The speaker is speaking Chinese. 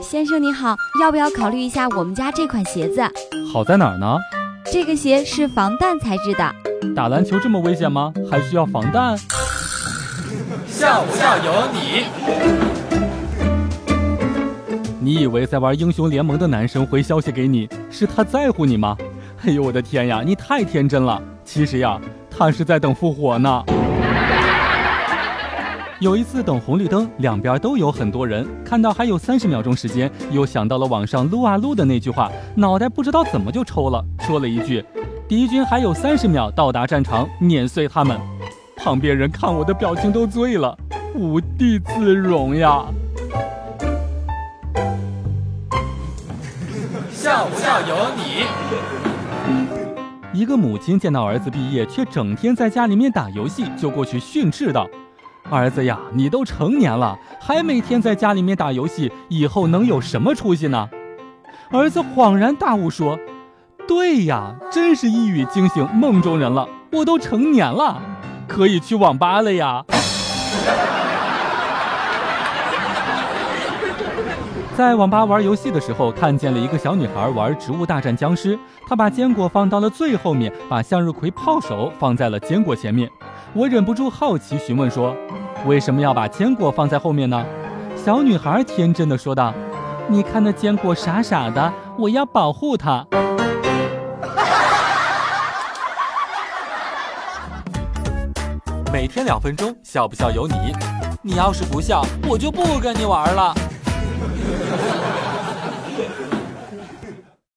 先生你好，要不要考虑一下我们家这款鞋子？好在哪儿呢？这个鞋是防弹材质的。打篮球这么危险吗？还需要防弹？笑不笑由你。你以为在玩英雄联盟的男生回消息给你，是他在乎你吗？哎呦我的天呀，你太天真了！其实呀，他是在等复活呢。有一次等红绿灯，两边都有很多人，看到还有三十秒钟时间，又想到了网上撸啊撸的那句话，脑袋不知道怎么就抽了，说了一句：“敌军还有三十秒到达战场，碾碎他们。”旁边人看我的表情都醉了，无地自容呀！笑不笑由你。一个母亲见到儿子毕业却整天在家里面打游戏，就过去训斥道。儿子呀，你都成年了，还每天在家里面打游戏，以后能有什么出息呢？儿子恍然大悟说：“对呀，真是一语惊醒梦中人了。我都成年了，可以去网吧了呀。”在网吧玩游戏的时候，看见了一个小女孩玩《植物大战僵尸》，她把坚果放到了最后面，把向日葵炮手放在了坚果前面。我忍不住好奇询问说：“为什么要把坚果放在后面呢？”小女孩天真的说道：“你看那坚果傻傻的，我要保护它。”每天两分钟，笑不笑由你。你要是不笑，我就不跟你玩了。